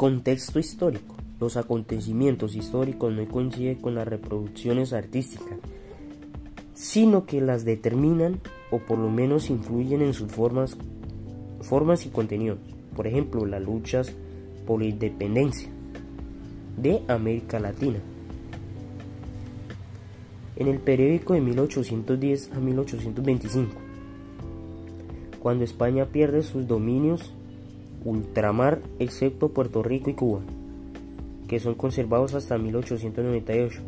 Contexto histórico. Los acontecimientos históricos no coinciden con las reproducciones artísticas, sino que las determinan o por lo menos influyen en sus formas, formas y contenidos. Por ejemplo, las luchas por la independencia de América Latina. En el periódico de 1810 a 1825, cuando España pierde sus dominios ultramar excepto Puerto Rico y Cuba, que son conservados hasta 1898,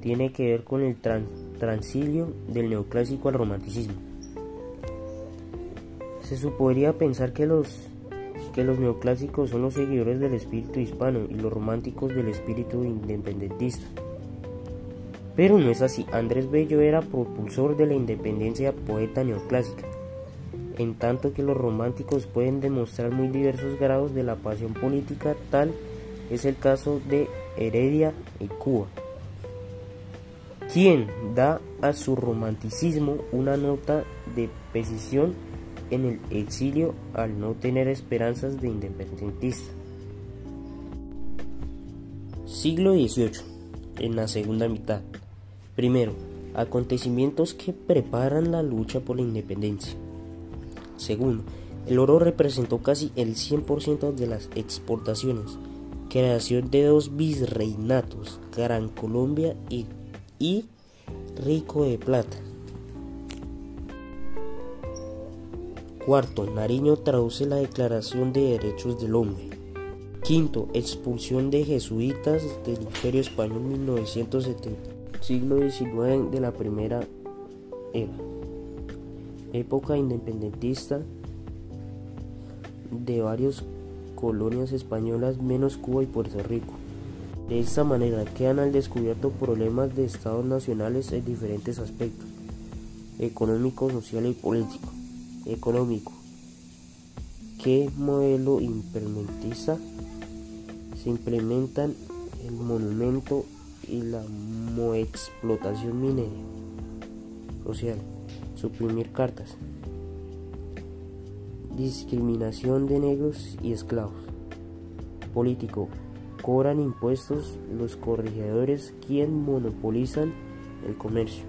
tiene que ver con el transilio del neoclásico al romanticismo. Se supondría pensar que los, que los neoclásicos son los seguidores del espíritu hispano y los románticos del espíritu independentista. Pero no es así. Andrés Bello era propulsor de la independencia poeta neoclásica, en tanto que los románticos pueden demostrar muy diversos grados de la pasión política, tal es el caso de Heredia y Cuba quien da a su romanticismo una nota de precisión en el exilio al no tener esperanzas de independentista. Siglo XVIII, en la segunda mitad. Primero, acontecimientos que preparan la lucha por la independencia. Segundo, el oro representó casi el 100% de las exportaciones, creación de dos virreinatos, Gran Colombia y rico de plata. Cuarto, Nariño traduce la Declaración de Derechos del Hombre. Quinto, expulsión de jesuitas del Imperio Español 1970. Siglo XIX de la Primera Era. Época independentista de varias colonias españolas menos Cuba y Puerto Rico. De esta manera quedan al descubierto problemas de estados nacionales en diferentes aspectos, económico, social y político. Económico. ¿Qué modelo implementista se implementan el monumento y la moexplotación minera? Social. Suprimir cartas. Discriminación de negros y esclavos. Político cobran impuestos los corregidores quien monopolizan el comercio.